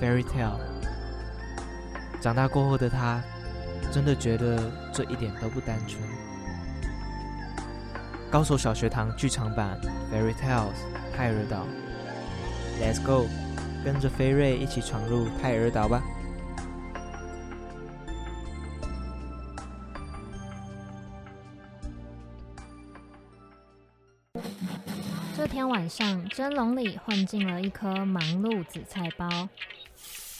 ，Fairy Tale。长大过后的他，真的觉得这一点都不单纯。高手小学堂剧场版《Fairy Tales》泰尔岛，Let's go，跟着菲瑞一起闯入泰尔岛吧。这天晚上，蒸笼里混进了一颗忙碌紫菜包。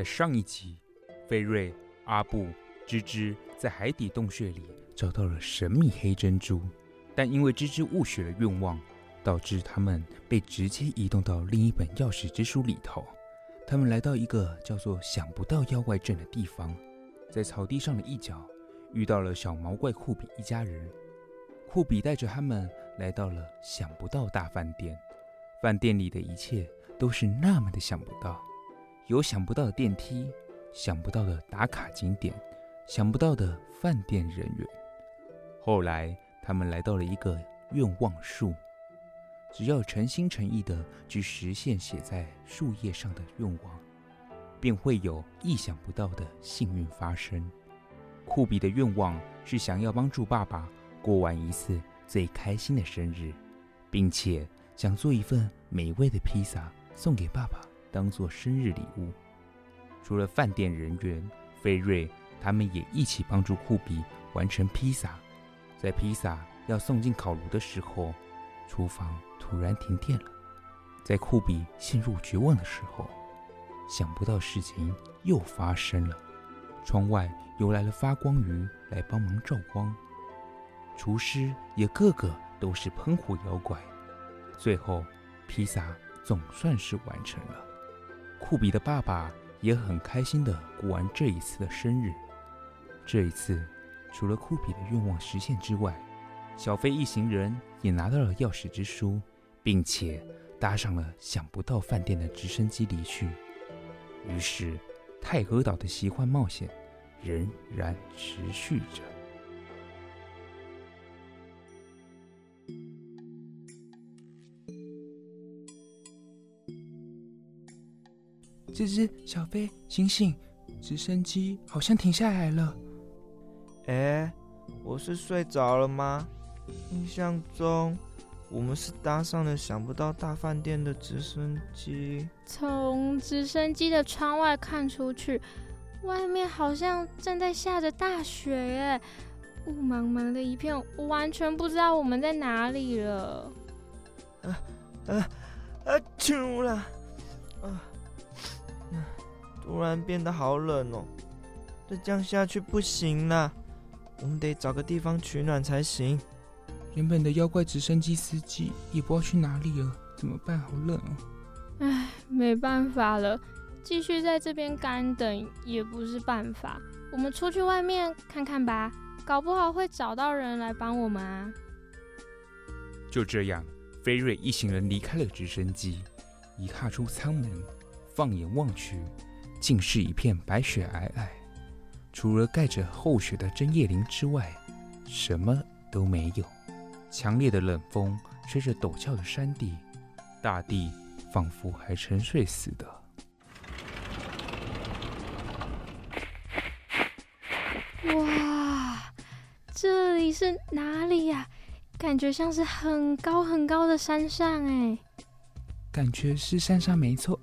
在上一集，菲瑞、阿布、芝芝在海底洞穴里找到了神秘黑珍珠，但因为芝芝误许了愿望，导致他们被直接移动到另一本钥匙之书里头。他们来到一个叫做“想不到妖怪镇”的地方，在草地上的一角遇到了小毛怪库比一家人。库比带着他们来到了想不到大饭店，饭店里的一切都是那么的想不到。有想不到的电梯，想不到的打卡景点，想不到的饭店人员。后来，他们来到了一个愿望树，只要诚心诚意的去实现写在树叶上的愿望，便会有意想不到的幸运发生。库比的愿望是想要帮助爸爸过完一次最开心的生日，并且想做一份美味的披萨送给爸爸。当做生日礼物，除了饭店人员，菲瑞他们也一起帮助库比完成披萨。在披萨要送进烤炉的时候，厨房突然停电了。在库比陷入绝望的时候，想不到事情又发生了。窗外游来了发光鱼来帮忙照光，厨师也个个都是喷火妖怪。最后，披萨总算是完成了。库比的爸爸也很开心地过完这一次的生日。这一次，除了库比的愿望实现之外，小飞一行人也拿到了钥匙之书，并且搭上了想不到饭店的直升机离去。于是，泰和岛的奇幻冒险仍然持续着。吱吱，小飞，醒醒！直升机好像停下来了。哎，我是睡着了吗？印象中，我们是搭上了想不到大饭店的直升机。从直升机的窗外看出去，外面好像正在下着大雪耶，雾茫茫的一片，我完全不知道我们在哪里了。啊啊啊！哭了。啊。突然变得好冷哦，再这样下去不行啦，我们得找个地方取暖才行。原本的妖怪直升机司机也不知道去哪里了，怎么办？好冷哦！唉，没办法了，继续在这边干等也不是办法。我们出去外面看看吧，搞不好会找到人来帮我们啊。就这样，飞瑞一行人离开了直升机，一踏出舱门，放眼望去，竟是一片白雪皑皑，除了盖着厚雪的针叶林之外，什么都没有。强烈的冷风吹着陡峭的山地，大地仿佛还沉睡似的。哇，这里是哪里呀？感觉像是很高很高的山上哎。感觉是山上没错。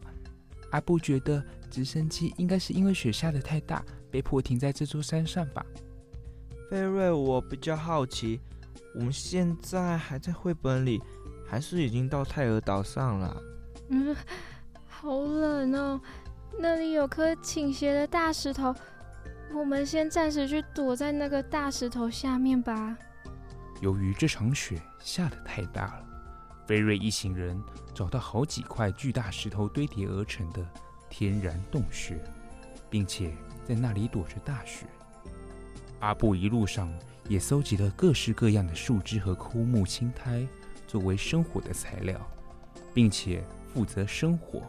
阿布觉得直升机应该是因为雪下的太大，被迫停在这座山上吧。菲瑞，我比较好奇，我们现在还在绘本里，还是已经到泰尔岛上了？嗯，好冷哦，那里有颗倾斜的大石头。我们先暂时去躲在那个大石头下面吧。由于这场雪下的太大了，菲瑞一行人找到好几块巨大石头堆叠而成的天然洞穴，并且在那里躲着大雪。阿布一路上也搜集了各式各样的树枝和枯木青苔，作为生火的材料，并且负责生火。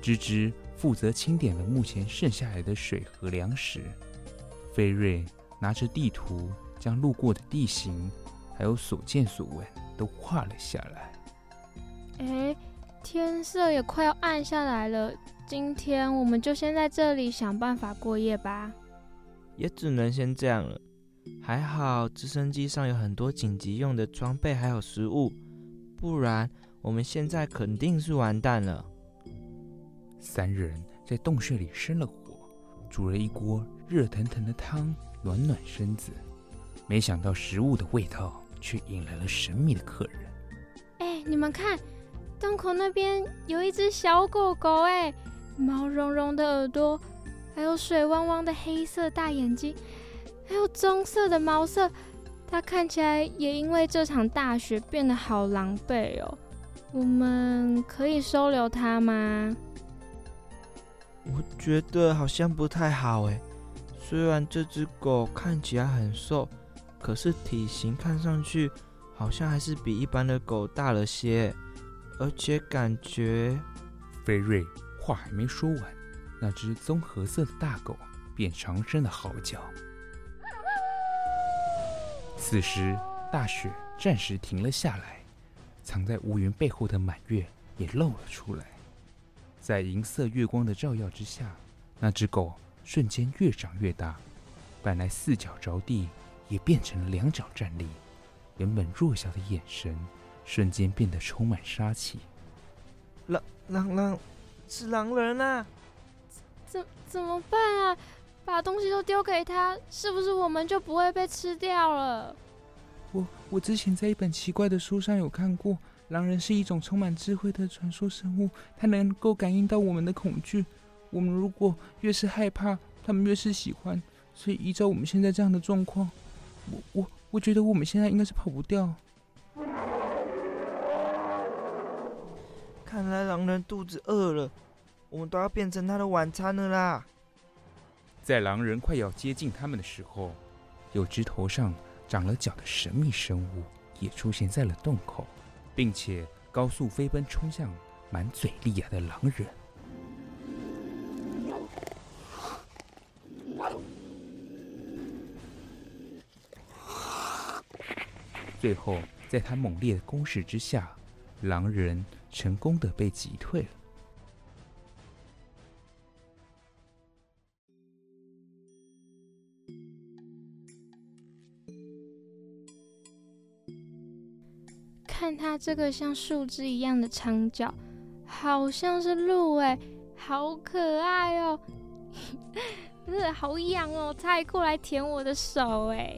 芝芝。负责清点了目前剩下来的水和粮食。菲瑞拿着地图，将路过的地形还有所见所闻都画了下来。哎，天色也快要暗下来了，今天我们就先在这里想办法过夜吧。也只能先这样了。还好直升机上有很多紧急用的装备还有食物，不然我们现在肯定是完蛋了。三人在洞穴里生了火，煮了一锅热腾腾的汤，暖暖身子。没想到食物的味道却引来了神秘的客人。哎，你们看，洞口那边有一只小狗狗，哎，毛茸茸的耳朵，还有水汪汪的黑色大眼睛，还有棕色的毛色。它看起来也因为这场大雪变得好狼狈哦。我们可以收留它吗？我觉得好像不太好哎，虽然这只狗看起来很瘦，可是体型看上去好像还是比一般的狗大了些，而且感觉……菲瑞话还没说完，那只棕褐色的大狗便长声的嚎叫。此时，大雪暂时停了下来，藏在乌云背后的满月也露了出来。在银色月光的照耀之下，那只狗瞬间越长越大，本来四脚着地也变成了两脚站立，原本弱小的眼神瞬间变得充满杀气。狼狼狼，是狼人啊！怎怎么办啊？把东西都丢给他，是不是我们就不会被吃掉了？我我之前在一本奇怪的书上有看过。狼人是一种充满智慧的传说生物，它能够感应到我们的恐惧。我们如果越是害怕，他们越是喜欢。所以依照我们现在这样的状况，我我我觉得我们现在应该是跑不掉。看来狼人肚子饿了，我们都要变成他的晚餐了啦！在狼人快要接近他们的时候，有只头上长了角的神秘生物也出现在了洞口。并且高速飞奔，冲向满嘴利牙的狼人。最后，在他猛烈的攻势之下，狼人成功的被击退了。看它这个像树枝一样的长角，好像是鹿哎，好可爱哦！呃，好痒哦，它还过来舔我的手哎！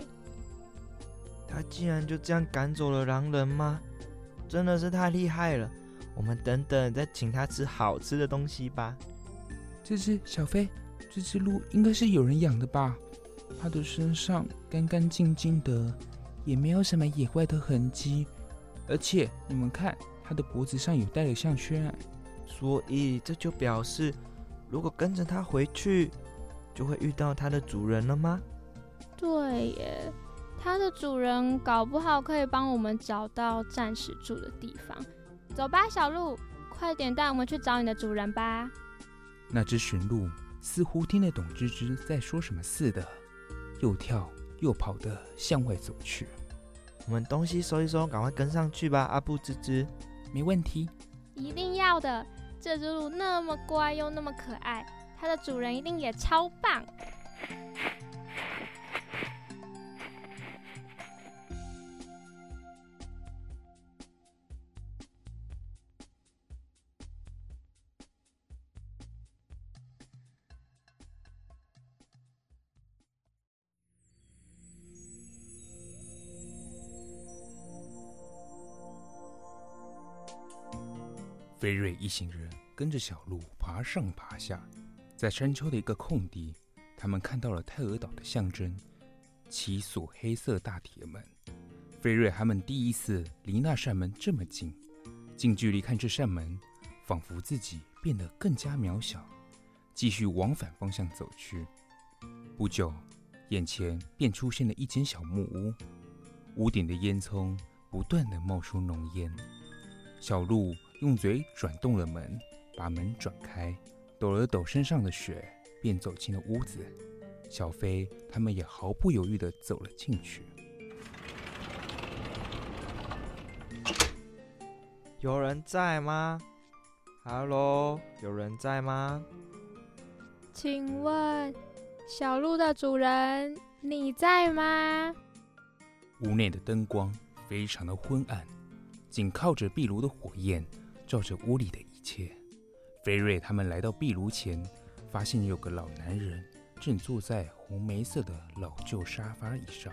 它竟然就这样赶走了狼人吗？真的是太厉害了！我们等等再请他吃好吃的东西吧。这只小飞，这只鹿应该是有人养的吧？它的身上干干净净的。也没有什么野外的痕迹。而且你们看，它的脖子上有戴了项圈，所以这就表示，如果跟着它回去，就会遇到它的主人了吗？对耶，它的主人搞不好可以帮我们找到暂时住的地方。走吧，小鹿，快点带我们去找你的主人吧。那只驯鹿似乎听得懂吱吱在说什么似的，又跳又跑地向外走去。我们东西收一收，赶快跟上去吧，阿布吱吱。没问题，一定要的。这只鹿那么乖又那么可爱，它的主人一定也超棒。菲瑞一行人跟着小鹿爬上爬下，在山丘的一个空地，他们看到了泰尔岛的象征——七锁黑色大铁门。菲瑞他们第一次离那扇门这么近，近距离看这扇门，仿佛自己变得更加渺小。继续往反方向走去，不久，眼前便出现了一间小木屋，屋顶的烟囱不断地冒出浓烟。小鹿。用嘴转动了门，把门转开，抖了抖身上的雪，便走进了屋子。小飞他们也毫不犹豫地走了进去。有人在吗？Hello，有人在吗？请问，小鹿的主人，你在吗？屋内的灯光非常的昏暗，紧靠着壁炉的火焰。照着屋里的一切，菲瑞他们来到壁炉前，发现有个老男人正坐在红梅色的老旧沙发椅上，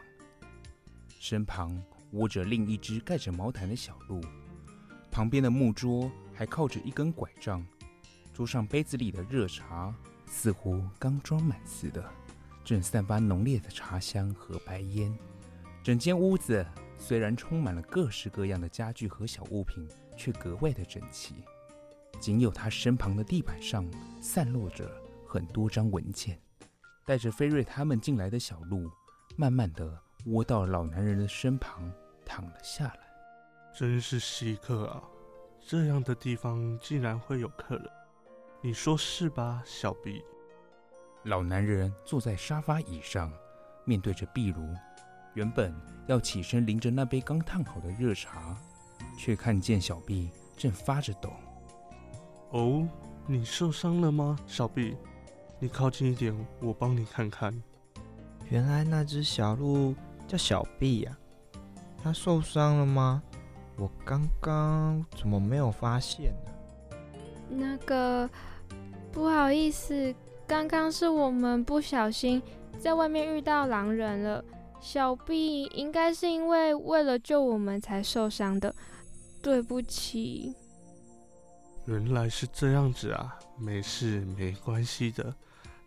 身旁窝着另一只盖着毛毯的小鹿，旁边的木桌还靠着一根拐杖，桌上杯子里的热茶似乎刚装满似的，正散发浓烈的茶香和白烟。整间屋子虽然充满了各式各样的家具和小物品。却格外的整齐，仅有他身旁的地板上散落着很多张文件。带着菲瑞他们进来的小鹿，慢慢的窝到老男人的身旁，躺了下来。真是稀客啊！这样的地方竟然会有客人，你说是吧，小毕？老男人坐在沙发椅上，面对着壁炉，原本要起身淋着那杯刚烫好的热茶。却看见小毕正发着抖。哦，你受伤了吗，小毕？你靠近一点，我帮你看看。原来那只小鹿叫小毕呀，它受伤了吗？我刚刚怎么没有发现呢？那个，不好意思，刚刚是我们不小心在外面遇到狼人了。小毕应该是因为为了救我们才受伤的。对不起，原来是这样子啊，没事，没关系的。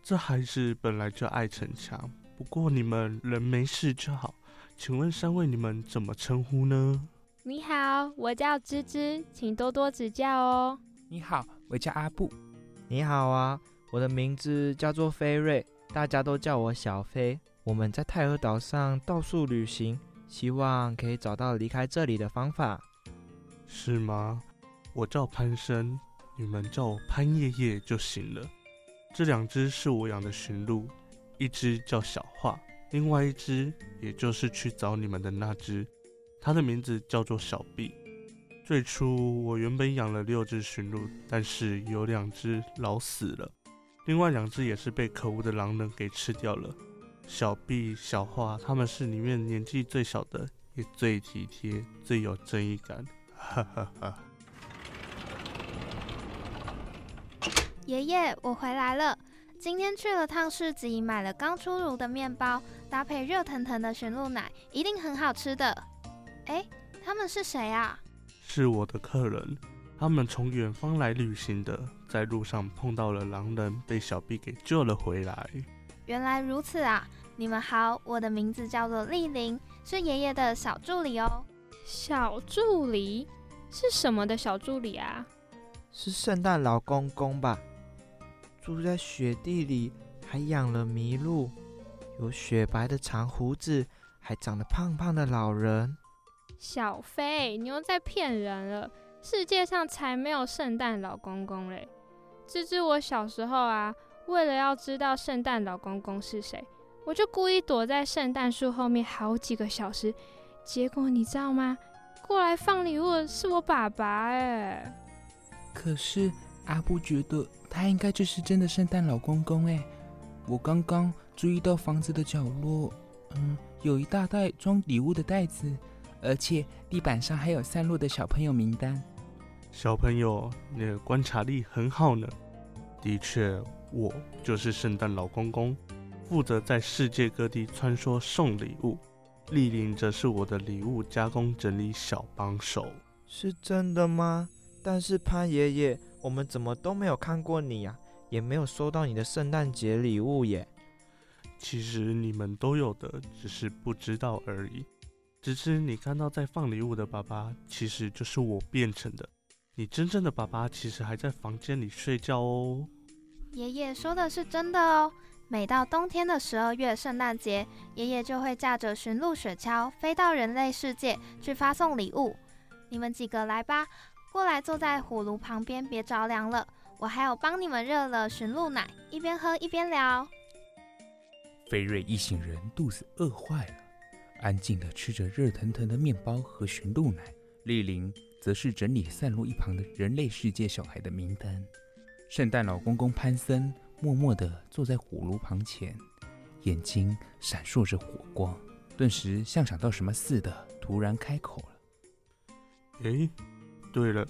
这孩子本来就爱逞强，不过你们人没事就好。请问三位，你们怎么称呼呢？你好，我叫芝芝，请多多指教哦。你好，我叫阿布。你好啊，我的名字叫做菲瑞，大家都叫我小飞。我们在泰尔岛上到处旅行，希望可以找到离开这里的方法。是吗？我叫潘生，你们叫我潘爷爷就行了。这两只是我养的驯鹿，一只叫小画，另外一只也就是去找你们的那只，它的名字叫做小毕。最初我原本养了六只驯鹿，但是有两只老死了，另外两只也是被可恶的狼人给吃掉了。小毕、小画他们是里面年纪最小的，也最体贴、最有正义感。哈哈哈！爷爷，我回来了。今天去了趟市集，买了刚出炉的面包，搭配热腾腾的驯鹿奶，一定很好吃的。哎，他们是谁啊？是我的客人，他们从远方来旅行的，在路上碰到了狼人，被小 B 给救了回来。原来如此啊！你们好，我的名字叫做丽玲，是爷爷的小助理哦。小助理是什么的小助理啊？是圣诞老公公吧？住在雪地里，还养了麋鹿，有雪白的长胡子，还长得胖胖的老人。小飞，你又在骗人了！世界上才没有圣诞老公公嘞！芝芝，我小时候啊，为了要知道圣诞老公公是谁，我就故意躲在圣诞树后面好几个小时。结果你知道吗？过来放礼物的是我爸爸哎。可是阿布觉得他应该就是真的圣诞老公公哎。我刚刚注意到房子的角落，嗯，有一大袋装礼物的袋子。而且地板上还有散落的小朋友名单。小朋友，你的观察力很好呢。的确，我就是圣诞老公公，负责在世界各地穿梭送礼物。丽玲则是我的礼物加工整理小帮手。是真的吗？但是潘爷爷，我们怎么都没有看过你呀？也没有收到你的圣诞节礼物耶。其实你们都有的，只是不知道而已。只是你看到在放礼物的爸爸，其实就是我变成的。你真正的爸爸其实还在房间里睡觉哦。爷爷说的是真的哦。每到冬天的十二月圣诞节，爷爷就会驾着驯鹿雪橇飞到人类世界去发送礼物。你们几个来吧，过来坐在火炉旁边，别着凉了。我还有帮你们热了驯鹿奶，一边喝一边聊。菲瑞一行人肚子饿坏了。安静地吃着热腾腾的面包和驯鹿奶，丽玲则是整理散落一旁的人类世界小孩的名单。圣诞老公公潘森默默地坐在火炉旁前，眼睛闪烁着火光，顿时像想到什么似的，突然开口了：“诶，对了，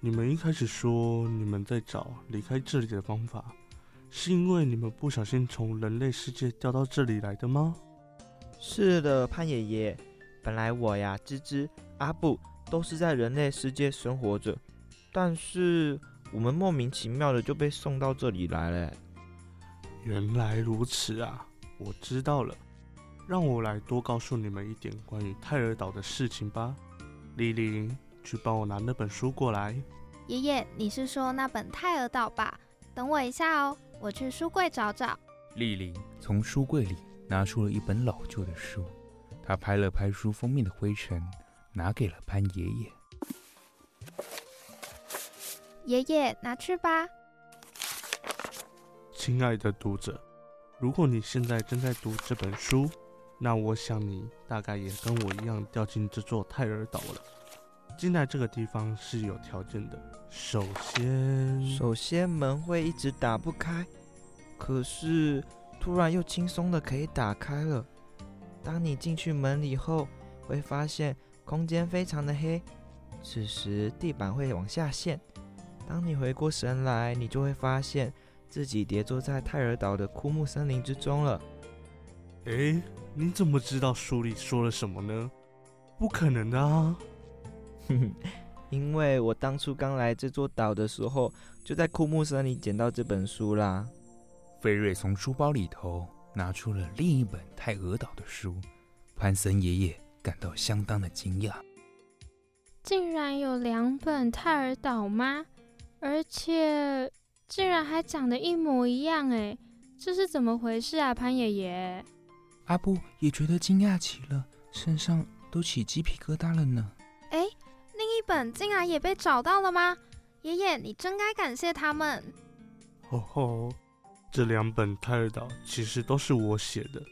你们一开始说你们在找离开这里的方法，是因为你们不小心从人类世界掉到这里来的吗？”是的，潘爷爷。本来我呀，芝芝、阿布都是在人类世界生活着，但是我们莫名其妙的就被送到这里来了。原来如此啊，我知道了。让我来多告诉你们一点关于泰尔岛的事情吧。丽玲，去帮我拿那本书过来。爷爷，你是说那本泰尔岛吧？等我一下哦，我去书柜找找。丽玲从书柜里。拿出了一本老旧的书，她拍了拍书封面的灰尘，拿给了潘爷爷。爷爷，拿去吧。亲爱的读者，如果你现在正在读这本书，那我想你大概也跟我一样掉进这座泰尔岛了。进来这个地方是有条件的，首先，首先门会一直打不开，可是。突然又轻松的可以打开了。当你进去门里后，会发现空间非常的黑。此时地板会往下陷。当你回过神来，你就会发现自己跌坐在泰尔岛的枯木森林之中了。诶，你怎么知道书里说了什么呢？不可能的啊！哼哼，因为我当初刚来这座岛的时候，就在枯木森林捡到这本书啦。菲瑞从书包里头拿出了另一本泰尔岛的书，潘森爷爷感到相当的惊讶。竟然有两本泰尔岛吗？而且竟然还长得一模一样哎，这是怎么回事啊，潘爷爷？阿布也觉得惊讶极了，身上都起鸡皮疙瘩了呢。哎，另一本竟然也被找到了吗？爷爷，你真该感谢他们。吼吼。这两本泰尔岛其实都是我写的，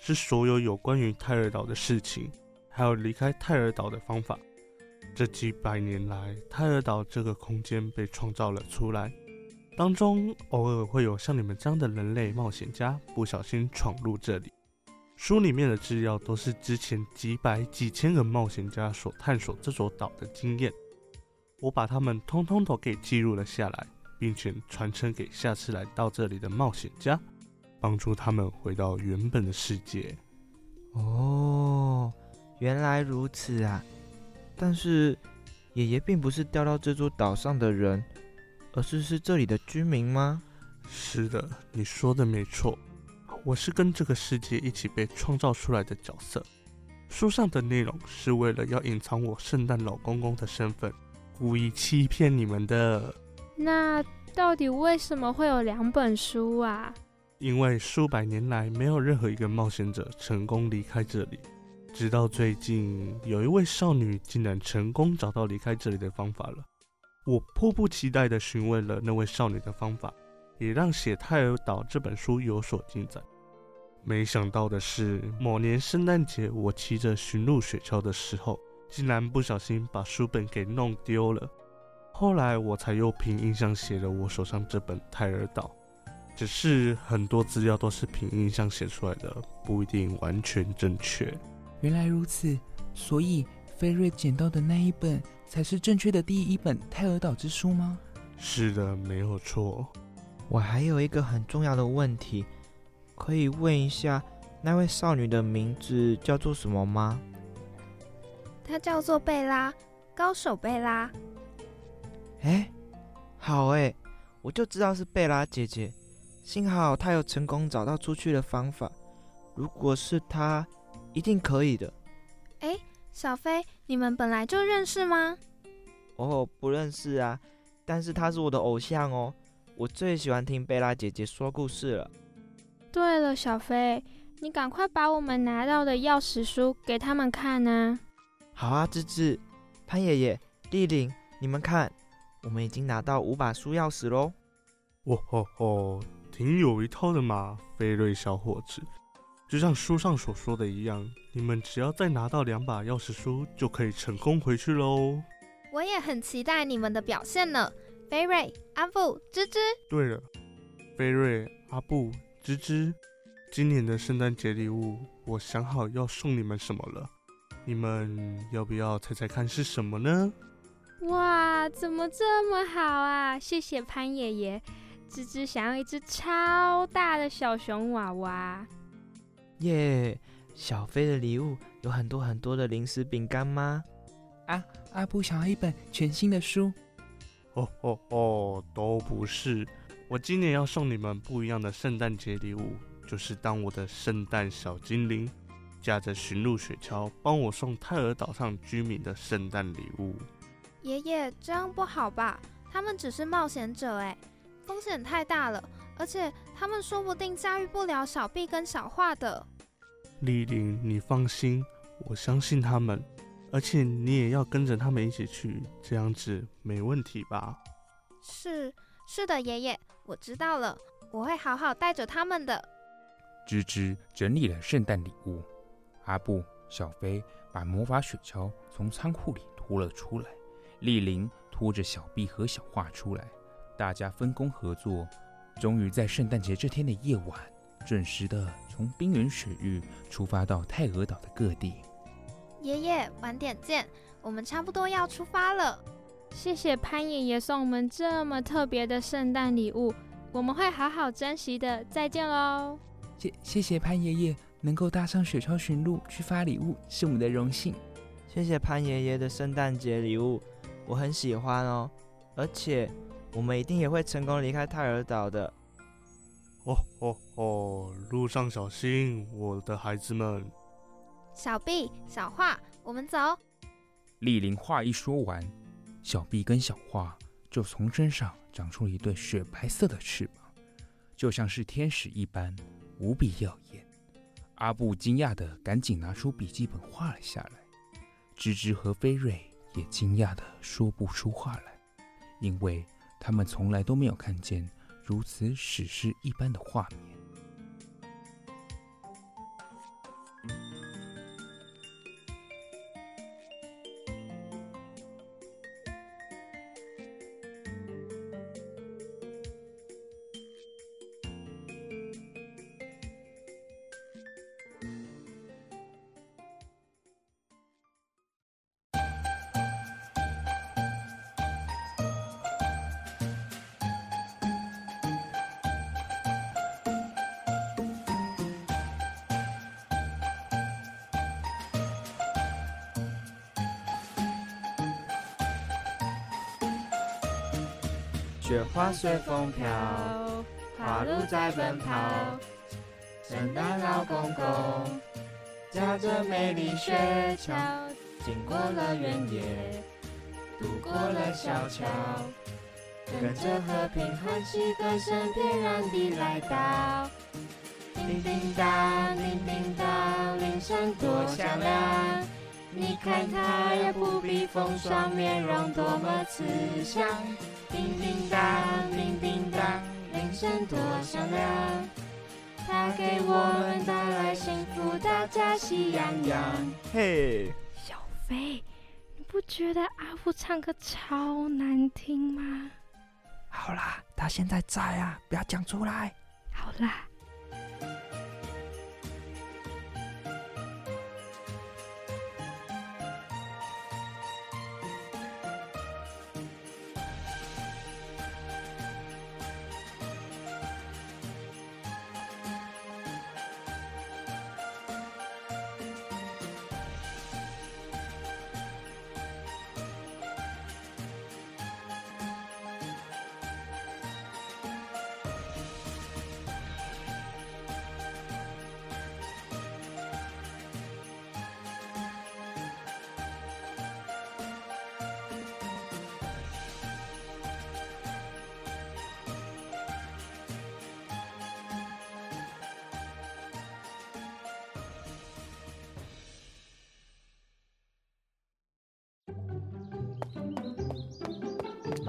是所有有关于泰尔岛的事情，还有离开泰尔岛的方法。这几百年来，泰尔岛这个空间被创造了出来，当中偶尔会有像你们这样的人类冒险家不小心闯入这里。书里面的资料都是之前几百几千个冒险家所探索这座岛的经验，我把他们通通都给记录了下来。并且传承给下次来到这里的冒险家，帮助他们回到原本的世界。哦，原来如此啊！但是爷爷并不是掉到这座岛上的人，而是是这里的居民吗？是的，你说的没错。我是跟这个世界一起被创造出来的角色。书上的内容是为了要隐藏我圣诞老公公的身份，故意欺骗你们的。那到底为什么会有两本书啊？因为数百年来没有任何一个冒险者成功离开这里，直到最近有一位少女竟然成功找到离开这里的方法了。我迫不及待地询问了那位少女的方法，也让写《泰尔岛》这本书有所进展。没想到的是，某年圣诞节，我骑着驯鹿雪橇的时候，竟然不小心把书本给弄丢了。后来我才又凭印象写了我手上这本《泰尔岛》，只是很多资料都是凭印象写出来的，不一定完全正确。原来如此，所以菲瑞捡到的那一本才是正确的第一本《泰尔岛之书》吗？是的，没有错。我还有一个很重要的问题。可以问一下，那位少女的名字叫做什么吗？她叫做贝拉，高手贝拉。哎，好哎，我就知道是贝拉姐姐。幸好她有成功找到出去的方法。如果是她，一定可以的。哎，小飞，你们本来就认识吗？哦，不认识啊，但是他是我的偶像哦。我最喜欢听贝拉姐姐说故事了。对了，小飞，你赶快把我们拿到的钥匙书给他们看呢。好啊，芝芝、潘爷爷、丽玲，你们看，我们已经拿到五把书钥匙喽。哦吼吼，挺有一套的嘛，飞瑞小伙子。就像书上所说的一样，你们只要再拿到两把钥匙书，就可以成功回去喽。我也很期待你们的表现呢，菲瑞、阿布、芝芝。对了，菲瑞、阿布。芝芝，今年的圣诞节礼物，我想好要送你们什么了，你们要不要猜猜看是什么呢？哇，怎么这么好啊！谢谢潘爷爷。芝芝想要一只超大的小熊娃娃。耶，小飞的礼物有很多很多的零食饼干吗？啊，阿布想要一本全新的书。哦哦哦，都不是。我今年要送你们不一样的圣诞节礼物，就是当我的圣诞小精灵，驾着驯鹿雪橇帮我送泰尔岛上居民的圣诞礼物。爷爷，这样不好吧？他们只是冒险者，哎，风险太大了，而且他们说不定驾驭不了小毕跟小画的。丽玲，你放心，我相信他们，而且你也要跟着他们一起去，这样子没问题吧？是，是的，爷爷。我知道了，我会好好带着他们的。芝芝整理了圣诞礼物，阿布、小飞把魔法雪橇从仓库里拖了出来，丽玲拖着小毕和小画出来，大家分工合作，终于在圣诞节这天的夜晚，准时的从冰原雪域出发到泰俄岛的各地。爷爷，晚点见，我们差不多要出发了。谢谢潘爷爷送我们这么特别的圣诞礼物，我们会好好珍惜的。再见喽！谢谢谢潘爷爷能够搭上雪橇驯鹿去发礼物，是我们的荣幸。谢谢潘爷爷的圣诞节礼物，我很喜欢哦，而且我们一定也会成功离开泰尔岛的。哦哦哦，路上小心，我的孩子们。小毕、小画，我们走。丽玲话一说完。小毕跟小画就从身上长出了一对雪白色的翅膀，就像是天使一般，无比耀眼。阿布惊讶的赶紧拿出笔记本画了下来，芝芝和菲瑞也惊讶的说不出话来，因为他们从来都没有看见如此史诗一般的画面。雪花随风飘，花鹿在奔跑。圣诞老公公驾着美丽雪橇，经过了原野，渡过了小桥，跟着和平欢喜歌声翩然地来到。叮叮当，叮叮当，铃声多响亮。你看他呀，不必风霜，面容多么慈祥。叮叮当，叮叮当，铃声多响亮。他给我们带来幸福，大家喜洋洋。嘿，小飞，你不觉得阿福唱歌超难听吗？好啦，他现在在啊，不要讲出来。好啦。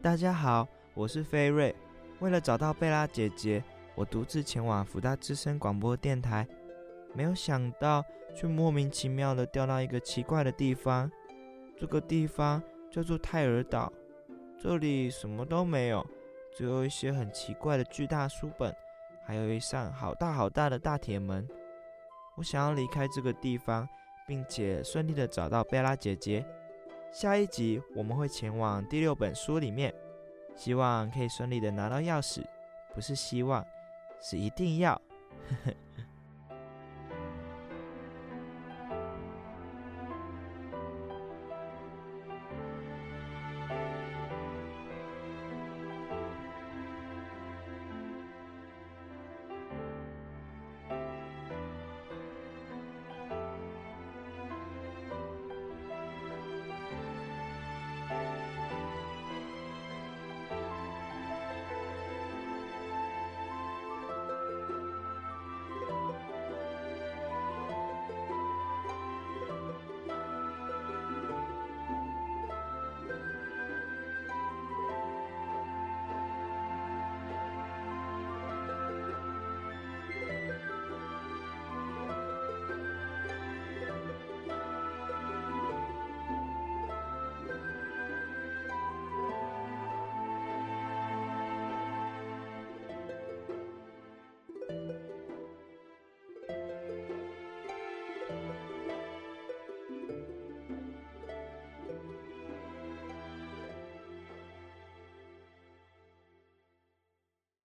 大家好，我是菲瑞。为了找到贝拉姐姐，我独自前往福大之声广播电台，没有想到却莫名其妙的掉到一个奇怪的地方。这个地方叫做泰尔岛，这里什么都没有，只有一些很奇怪的巨大书本，还有一扇好大好大的大铁门。我想要离开这个地方，并且顺利的找到贝拉姐姐。下一集我们会前往第六本书里面，希望可以顺利的拿到钥匙，不是希望，是一定要。呵 呵